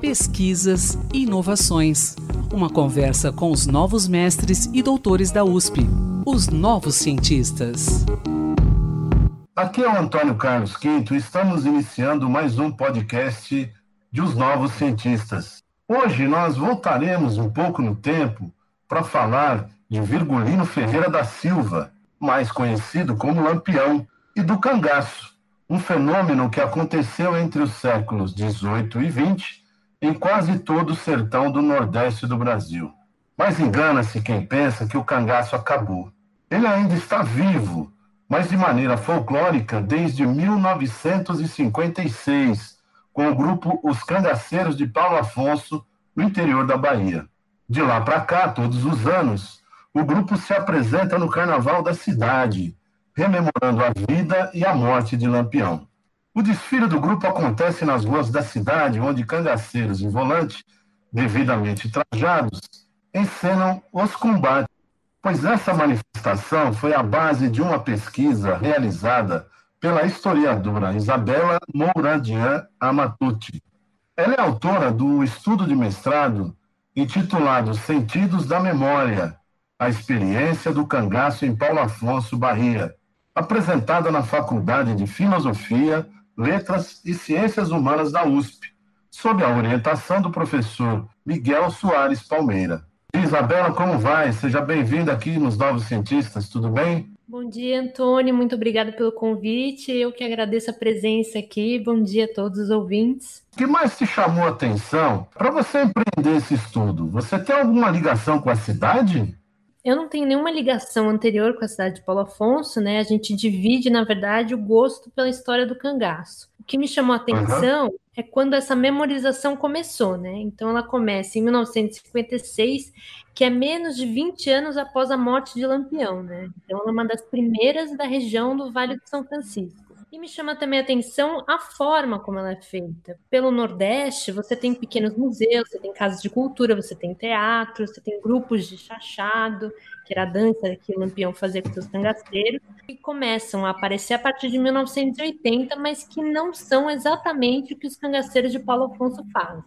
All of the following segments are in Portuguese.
Pesquisas e inovações. Uma conversa com os novos mestres e doutores da USP, os novos cientistas. Aqui é o Antônio Carlos Quinto estamos iniciando mais um podcast de Os Novos Cientistas. Hoje nós voltaremos um pouco no tempo para falar de Virgulino Ferreira da Silva, mais conhecido como Lampião, e do cangaço, um fenômeno que aconteceu entre os séculos 18 e 20 em quase todo o sertão do Nordeste do Brasil. Mas engana-se quem pensa que o cangaço acabou. Ele ainda está vivo, mas de maneira folclórica desde 1956, com o grupo Os Cangaceiros de Paulo Afonso, no interior da Bahia. De lá para cá, todos os anos, o grupo se apresenta no Carnaval da cidade, rememorando a vida e a morte de Lampião. O desfile do grupo acontece nas ruas da cidade, onde cangaceiros em volante, devidamente trajados, encenam os combates, pois essa manifestação foi a base de uma pesquisa realizada pela historiadora Isabela Mouradian Amatucci. Ela é autora do estudo de mestrado intitulado Sentidos da Memória, a experiência do cangaço em Paulo Afonso Bahia, apresentada na Faculdade de Filosofia, Letras e Ciências Humanas da USP, sob a orientação do professor Miguel Soares Palmeira. Isabela, como vai? Seja bem-vinda aqui nos Novos Cientistas, tudo bem? Bom dia, Antônio. Muito obrigada pelo convite. Eu que agradeço a presença aqui. Bom dia a todos os ouvintes. O que mais te chamou a atenção para você empreender esse estudo? Você tem alguma ligação com a cidade? Eu não tenho nenhuma ligação anterior com a cidade de Paulo Afonso, né? A gente divide, na verdade, o gosto pela história do cangaço. O que me chamou a atenção uhum. é quando essa memorização começou, né? Então ela começa em 1956, que é menos de 20 anos após a morte de Lampião, né? Então ela é uma das primeiras da região do Vale de São Francisco. E me chama também a atenção a forma como ela é feita. Pelo Nordeste, você tem pequenos museus, você tem casas de cultura, você tem teatro, você tem grupos de chachado, que era a dança que o Lampião fazia com seus cangaceiros, que começam a aparecer a partir de 1980, mas que não são exatamente o que os cangaceiros de Paulo Afonso fazem.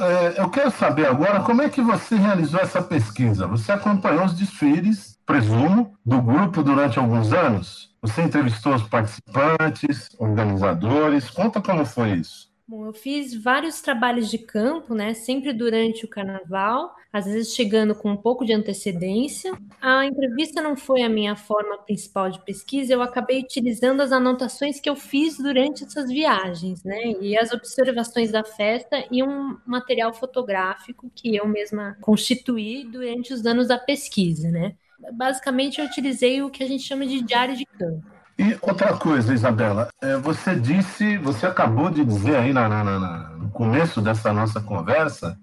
É, eu quero saber agora como é que você realizou essa pesquisa. Você acompanhou os desfiles, presumo, do grupo durante alguns anos? Você entrevistou os participantes, organizadores? Conta como foi isso. Bom, eu fiz vários trabalhos de campo, né? Sempre durante o carnaval, às vezes chegando com um pouco de antecedência. A entrevista não foi a minha forma principal de pesquisa, eu acabei utilizando as anotações que eu fiz durante essas viagens, né? E as observações da festa e um material fotográfico que eu mesma constituí durante os anos da pesquisa, né? Basicamente eu utilizei o que a gente chama de diário de campo. E outra coisa, Isabela, é, você disse, você acabou de dizer aí na, na, na, no começo dessa nossa conversa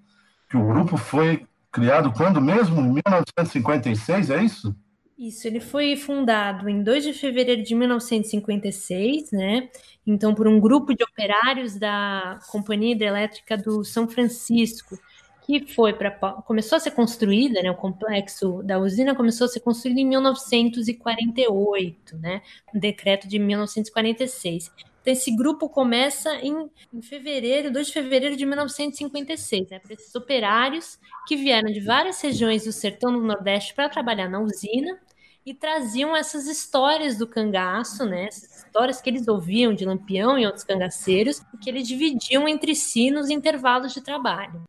que o grupo foi criado quando mesmo? Em 1956, é isso? Isso, ele foi fundado em 2 de fevereiro de 1956, né? Então, por um grupo de operários da Companhia Hidrelétrica do São Francisco, que foi para começou a ser construída, né, o complexo da usina começou a ser construído em 1948, né, um decreto de 1946. Então, esse grupo começa em, em fevereiro, 2 de fevereiro de 1956, né, para esses operários que vieram de várias regiões do sertão do Nordeste para trabalhar na usina e traziam essas histórias do cangaço, né, essas histórias que eles ouviam de Lampião e outros cangaceiros, que eles dividiam entre si nos intervalos de trabalho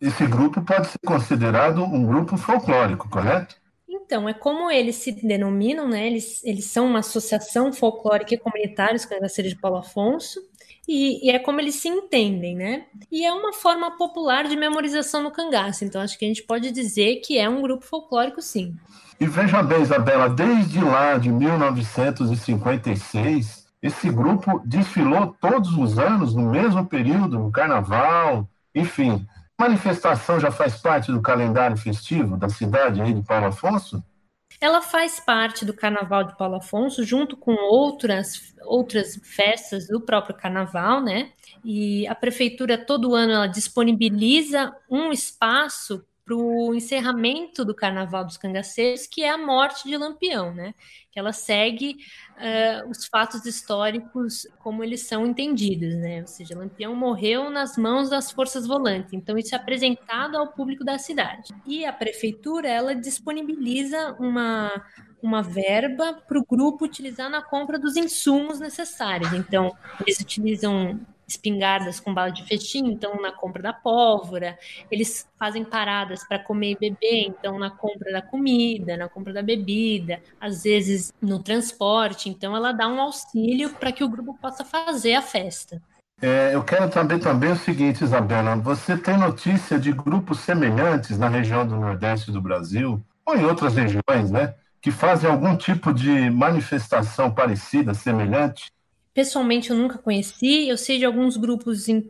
esse grupo pode ser considerado um grupo folclórico, correto? Então, é como eles se denominam, né? Eles, eles são uma associação folclórica e comunitária, os cangaceiros de Paulo Afonso, e, e, é como eles se entendem, né? E é uma forma popular de memorização no cangaço, então acho que a gente pode dizer que é um grupo folclórico, sim. E veja bem, Isabela, desde lá de 1956, esse grupo desfilou todos os anos, no mesmo período, no carnaval, enfim manifestação já faz parte do calendário festivo da cidade aí de Paulo Afonso? Ela faz parte do Carnaval de Paulo Afonso, junto com outras, outras festas do próprio Carnaval, né? E a prefeitura todo ano ela disponibiliza um espaço para o encerramento do Carnaval dos Cangaceiros, que é a morte de Lampião, né? Que ela segue uh, os fatos históricos como eles são entendidos, né? Ou seja, Lampião morreu nas mãos das forças volantes, então isso é apresentado ao público da cidade. E a prefeitura, ela disponibiliza uma uma verba para o grupo utilizar na compra dos insumos necessários. Então, eles utilizam espingardas com bala de festim, então na compra da pólvora, eles fazem paradas para comer e beber, então na compra da comida, na compra da bebida, às vezes no transporte, então ela dá um auxílio para que o grupo possa fazer a festa. É, eu quero saber também o seguinte, Isabela, você tem notícia de grupos semelhantes na região do Nordeste do Brasil, ou em outras regiões, né, que fazem algum tipo de manifestação parecida, semelhante? Pessoalmente eu nunca conheci, eu sei de alguns grupos em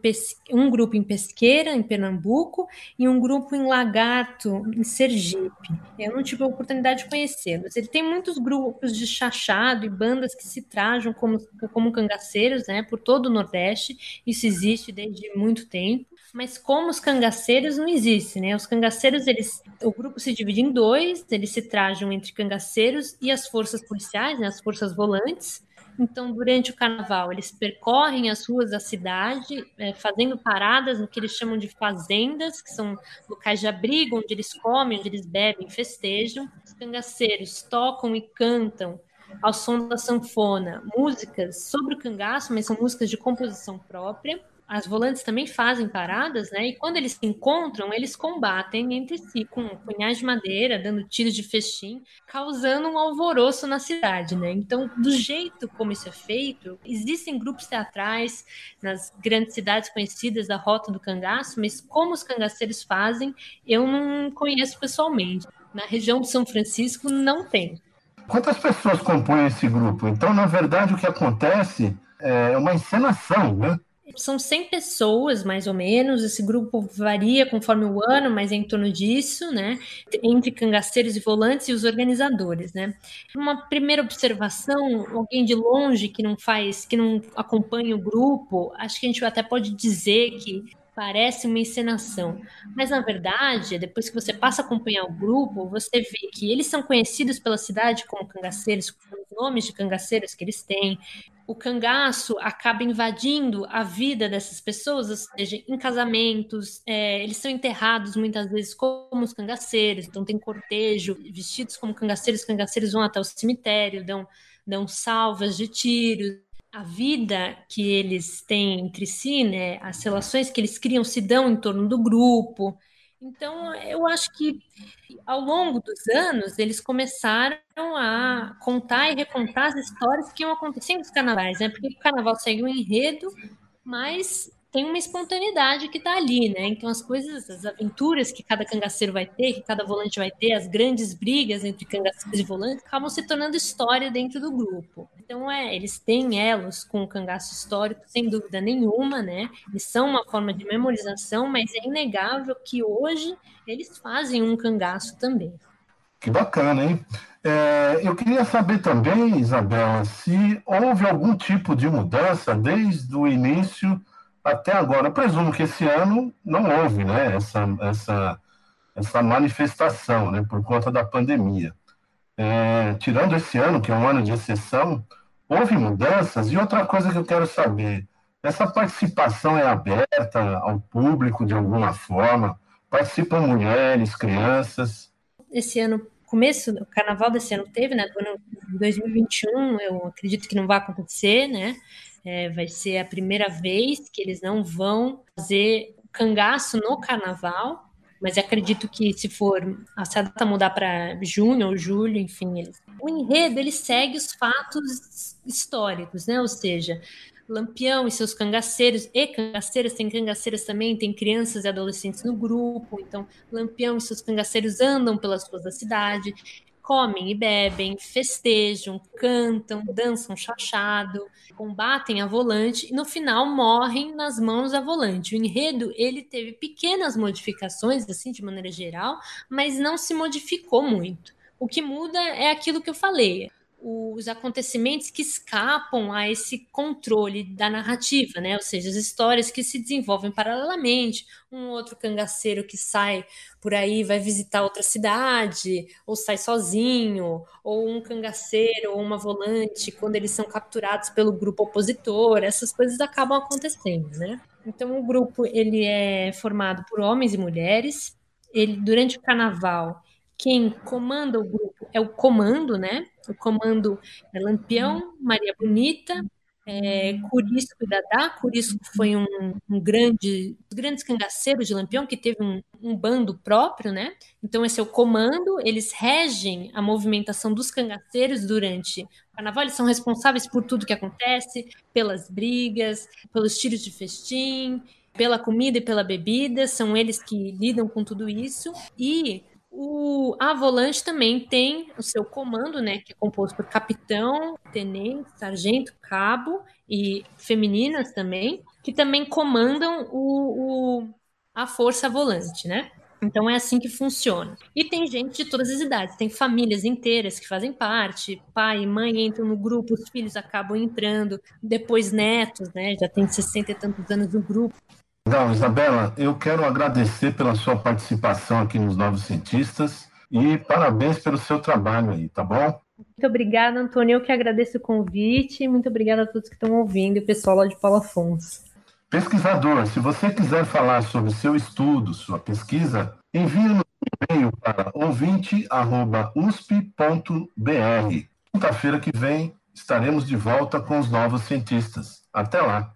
um grupo em Pesqueira, em Pernambuco, e um grupo em Lagarto, em Sergipe. Eu não tive a oportunidade de conhecê-los. Ele tem muitos grupos de chachado e bandas que se trajam como, como cangaceiros, né, por todo o Nordeste. Isso existe desde muito tempo. Mas como os cangaceiros não existe, né? Os cangaceiros, eles, o grupo se divide em dois, eles se trajam entre cangaceiros e as forças policiais, né, as forças volantes. Então, durante o carnaval, eles percorrem as ruas da cidade, é, fazendo paradas no que eles chamam de fazendas, que são locais de abrigo, onde eles comem, onde eles bebem, festejam. Os cangaceiros tocam e cantam ao som da sanfona músicas sobre o cangaço, mas são músicas de composição própria as volantes também fazem paradas, né? E quando eles se encontram, eles combatem entre si com punhais de madeira, dando tiros de festim, causando um alvoroço na cidade, né? Então, do jeito como isso é feito, existem grupos teatrais nas grandes cidades conhecidas da Rota do Cangaço, mas como os cangaceiros fazem, eu não conheço pessoalmente. Na região de São Francisco não tem. Quantas pessoas compõem esse grupo? Então, na verdade, o que acontece é uma encenação, né? São 100 pessoas, mais ou menos. Esse grupo varia conforme o ano, mas é em torno disso, né? Entre cangaceiros e volantes e os organizadores, né? Uma primeira observação, alguém de longe que não faz, que não acompanha o grupo, acho que a gente até pode dizer que parece uma encenação. Mas, na verdade, depois que você passa a acompanhar o grupo, você vê que eles são conhecidos pela cidade como cangaceiros, com os nomes de cangaceiros que eles têm. O cangaço acaba invadindo a vida dessas pessoas, ou seja, em casamentos, é, eles são enterrados muitas vezes como os cangaceiros, então tem cortejo, vestidos como cangaceiros, os cangaceiros vão até o cemitério, dão, dão salvas de tiros, a vida que eles têm entre si, né, as relações que eles criam se dão em torno do grupo. Então, eu acho que ao longo dos anos eles começaram a contar e recontar as histórias que iam acontecendo nos carnavais, né? Porque o carnaval segue um enredo, mas tem uma espontaneidade que está ali, né? Então as coisas, as aventuras que cada cangaceiro vai ter, que cada volante vai ter, as grandes brigas entre cangaceiros e volantes acabam se tornando história dentro do grupo. Então é, eles têm elos com o cangaço histórico, sem dúvida nenhuma, né? Eles são uma forma de memorização, mas é inegável que hoje eles fazem um cangaço também. Que bacana, hein? É, eu queria saber também, Isabela, se houve algum tipo de mudança desde o início até agora. Presumo que esse ano não houve né, essa, essa, essa manifestação né, por conta da pandemia. É, tirando esse ano, que é um ano de exceção, houve mudanças. E outra coisa que eu quero saber: essa participação é aberta ao público de alguma forma? Participam mulheres, crianças? Esse ano começo, o carnaval desse ano teve, né? Do ano 2021, eu acredito que não vai acontecer, né? É, vai ser a primeira vez que eles não vão fazer cangaço no carnaval, mas acredito que se for a data mudar para junho ou julho, enfim, eles, o enredo ele segue os fatos históricos, né? Ou seja, Lampião e seus cangaceiros e cangaceiras, tem cangaceiras também, tem crianças e adolescentes no grupo, então Lampião e seus cangaceiros andam pelas ruas da cidade, comem e bebem, festejam, cantam, dançam chachado, combatem a volante e no final morrem nas mãos da volante. O enredo ele teve pequenas modificações assim de maneira geral, mas não se modificou muito. O que muda é aquilo que eu falei. Os acontecimentos que escapam a esse controle da narrativa, né? Ou seja, as histórias que se desenvolvem paralelamente, um outro cangaceiro que sai por aí, vai visitar outra cidade, ou sai sozinho, ou um cangaceiro ou uma volante, quando eles são capturados pelo grupo opositor, essas coisas acabam acontecendo, né? Então o grupo ele é formado por homens e mulheres. Ele durante o carnaval quem comanda o grupo é o comando, né? O comando é Lampião, Maria Bonita, é, Curisco e Dadá. Curisco foi um, um grande, grandes cangaceiros de Lampião que teve um, um, bando próprio, né? Então esse é o comando. Eles regem a movimentação dos cangaceiros durante o Carnaval. Eles são responsáveis por tudo que acontece, pelas brigas, pelos tiros de festim, pela comida e pela bebida. São eles que lidam com tudo isso e o, a volante também tem o seu comando, né, que é composto por capitão, tenente, sargento, cabo e femininas também, que também comandam o, o, a força volante, né? Então é assim que funciona. E tem gente de todas as idades, tem famílias inteiras que fazem parte, pai e mãe entram no grupo, os filhos acabam entrando, depois netos, né? Já tem 60 e tantos anos no grupo. Legal, Isabela, eu quero agradecer pela sua participação aqui nos Novos Cientistas e parabéns pelo seu trabalho aí, tá bom? Muito obrigada, Antônio. Eu que agradeço o convite. Muito obrigada a todos que estão ouvindo e o pessoal lá de Paulo Afonso. Pesquisador, se você quiser falar sobre seu estudo, sua pesquisa, envie-nos um e-mail para ouvinte.usp.br. Quinta-feira que vem estaremos de volta com os novos cientistas. Até lá!